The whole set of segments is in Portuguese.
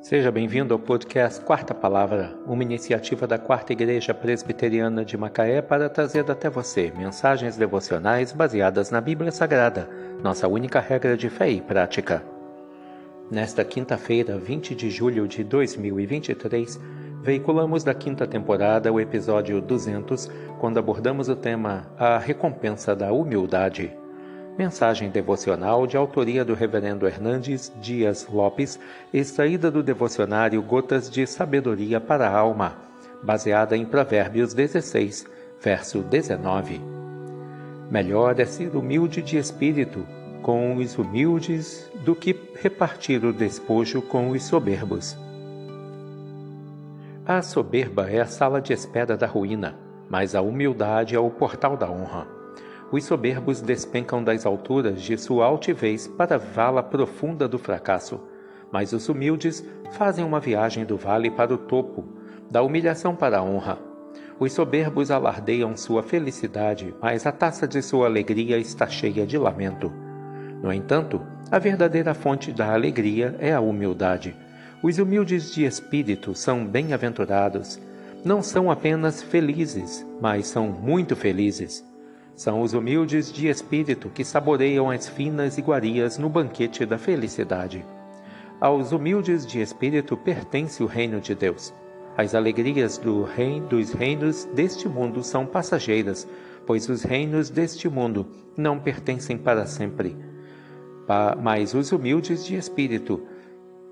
Seja bem-vindo ao podcast Quarta Palavra, uma iniciativa da Quarta Igreja Presbiteriana de Macaé para trazer até você mensagens devocionais baseadas na Bíblia Sagrada, nossa única regra de fé e prática. Nesta quinta-feira, 20 de julho de 2023, veiculamos da quinta temporada o episódio 200, quando abordamos o tema A Recompensa da Humildade. Mensagem devocional de autoria do Reverendo Hernandes Dias Lopes, extraída do devocionário Gotas de Sabedoria para a Alma, baseada em Provérbios 16, verso 19. Melhor é ser humilde de espírito com os humildes do que repartir o despojo com os soberbos. A soberba é a sala de espera da ruína, mas a humildade é o portal da honra. Os soberbos despencam das alturas de sua altivez para a vala profunda do fracasso, mas os humildes fazem uma viagem do vale para o topo, da humilhação para a honra. Os soberbos alardeiam sua felicidade, mas a taça de sua alegria está cheia de lamento. No entanto, a verdadeira fonte da alegria é a humildade. Os humildes de espírito são bem-aventurados. Não são apenas felizes, mas são muito felizes. São os humildes de espírito que saboreiam as finas iguarias no banquete da felicidade. Aos humildes de espírito pertence o reino de Deus. As alegrias do dos reinos deste mundo são passageiras, pois os reinos deste mundo não pertencem para sempre. Mas os humildes de espírito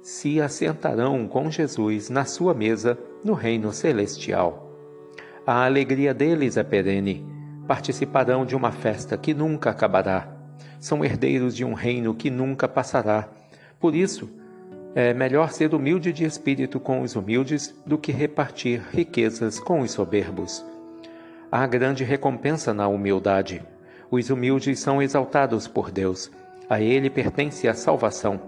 se assentarão com Jesus na sua mesa no reino celestial. A alegria deles é perene participarão de uma festa que nunca acabará. São herdeiros de um reino que nunca passará. Por isso, é melhor ser humilde de espírito com os humildes do que repartir riquezas com os soberbos. Há grande recompensa na humildade. Os humildes são exaltados por Deus. A Ele pertence a salvação.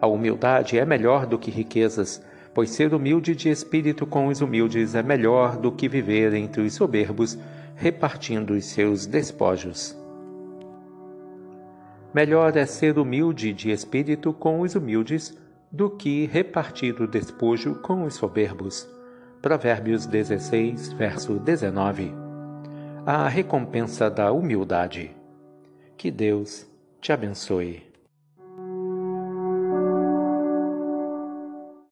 A humildade é melhor do que riquezas, pois ser humilde de espírito com os humildes é melhor do que viver entre os soberbos repartindo os seus despojos. Melhor é ser humilde de espírito com os humildes do que repartir o despojo com os soberbos. Provérbios 16, verso 19. A recompensa da humildade. Que Deus te abençoe.